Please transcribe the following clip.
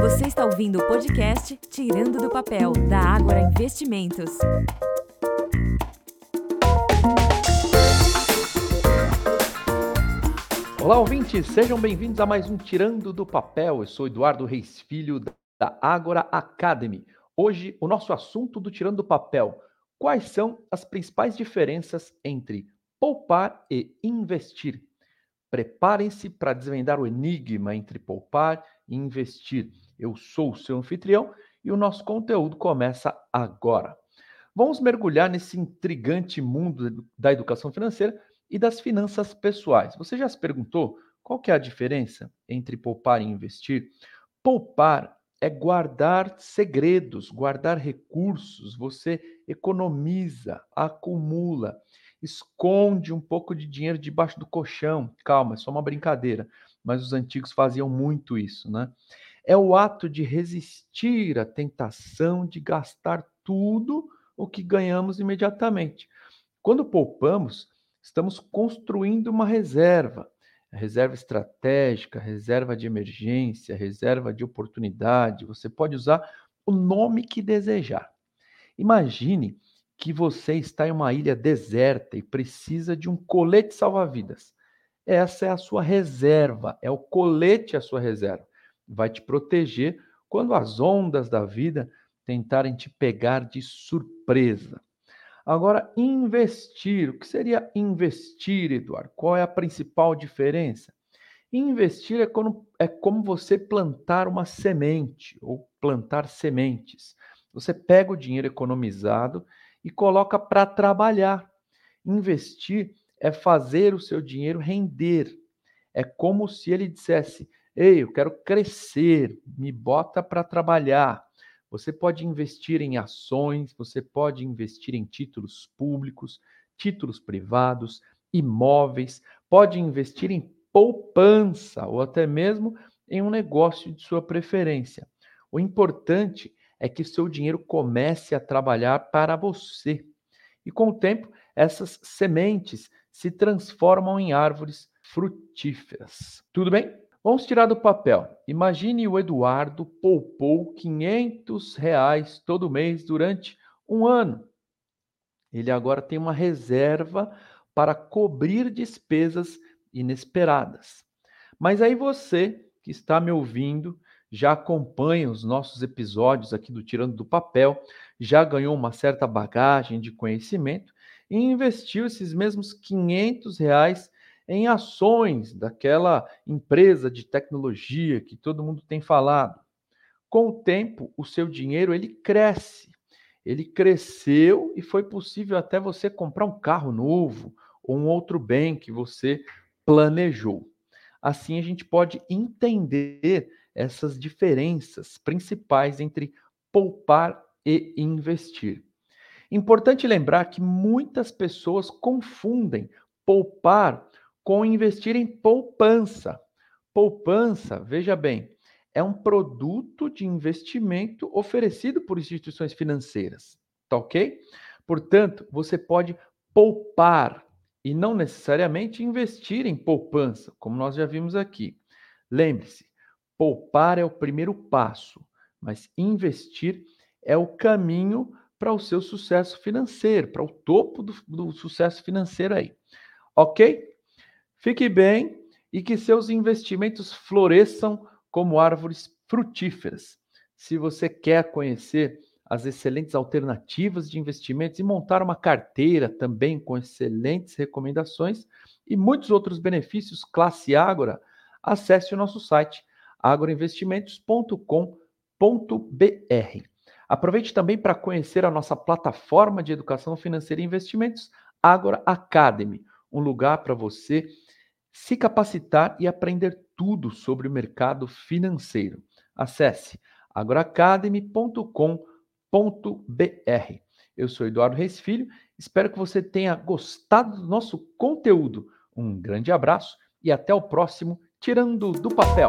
Você está ouvindo o podcast Tirando do Papel, da Ágora Investimentos. Olá, ouvintes, sejam bem-vindos a mais um Tirando do Papel. Eu sou Eduardo Reis Filho, da Ágora Academy. Hoje, o nosso assunto do Tirando do Papel. Quais são as principais diferenças entre poupar e investir? Preparem-se para desvendar o enigma entre poupar investir. Eu sou o seu anfitrião e o nosso conteúdo começa agora. Vamos mergulhar nesse intrigante mundo da educação financeira e das finanças pessoais. Você já se perguntou qual que é a diferença entre poupar e investir? Poupar é guardar segredos, guardar recursos, você economiza, acumula esconde um pouco de dinheiro debaixo do colchão. Calma, é só uma brincadeira, mas os antigos faziam muito isso, né? É o ato de resistir à tentação de gastar tudo o que ganhamos imediatamente. Quando poupamos, estamos construindo uma reserva, reserva estratégica, reserva de emergência, reserva de oportunidade. Você pode usar o nome que desejar. Imagine que você está em uma ilha deserta e precisa de um colete salva-vidas. Essa é a sua reserva, é o colete a sua reserva. Vai te proteger quando as ondas da vida tentarem te pegar de surpresa. Agora, investir. O que seria investir, Eduardo? Qual é a principal diferença? Investir é, quando, é como você plantar uma semente ou plantar sementes. Você pega o dinheiro economizado e coloca para trabalhar. Investir é fazer o seu dinheiro render. É como se ele dissesse: Ei, eu quero crescer, me bota para trabalhar. Você pode investir em ações, você pode investir em títulos públicos, títulos privados, imóveis, pode investir em poupança ou até mesmo em um negócio de sua preferência. O importante é que seu dinheiro comece a trabalhar para você. E com o tempo, essas sementes se transformam em árvores frutíferas. Tudo bem? Vamos tirar do papel. Imagine o Eduardo poupou 500 reais todo mês durante um ano. Ele agora tem uma reserva para cobrir despesas inesperadas. Mas aí você que está me ouvindo já acompanha os nossos episódios aqui do Tirando do Papel, já ganhou uma certa bagagem de conhecimento e investiu esses mesmos 500 reais em ações daquela empresa de tecnologia que todo mundo tem falado. Com o tempo, o seu dinheiro ele cresce. Ele cresceu e foi possível até você comprar um carro novo ou um outro bem que você planejou. Assim a gente pode entender essas diferenças principais entre poupar e investir. Importante lembrar que muitas pessoas confundem poupar com investir em poupança. Poupança, veja bem, é um produto de investimento oferecido por instituições financeiras, tá ok? Portanto, você pode poupar e não necessariamente investir em poupança, como nós já vimos aqui. Lembre-se, Poupar é o primeiro passo, mas investir é o caminho para o seu sucesso financeiro, para o topo do, do sucesso financeiro aí. Ok? Fique bem e que seus investimentos floresçam como árvores frutíferas. Se você quer conhecer as excelentes alternativas de investimentos e montar uma carteira também com excelentes recomendações e muitos outros benefícios classe Ágora, acesse o nosso site agroinvestimentos.com.br. Aproveite também para conhecer a nossa plataforma de educação financeira e investimentos, Agora Academy, um lugar para você se capacitar e aprender tudo sobre o mercado financeiro. Acesse agroacademy.com.br. Eu sou Eduardo Reis Filho, espero que você tenha gostado do nosso conteúdo. Um grande abraço e até o próximo Tirando do Papel.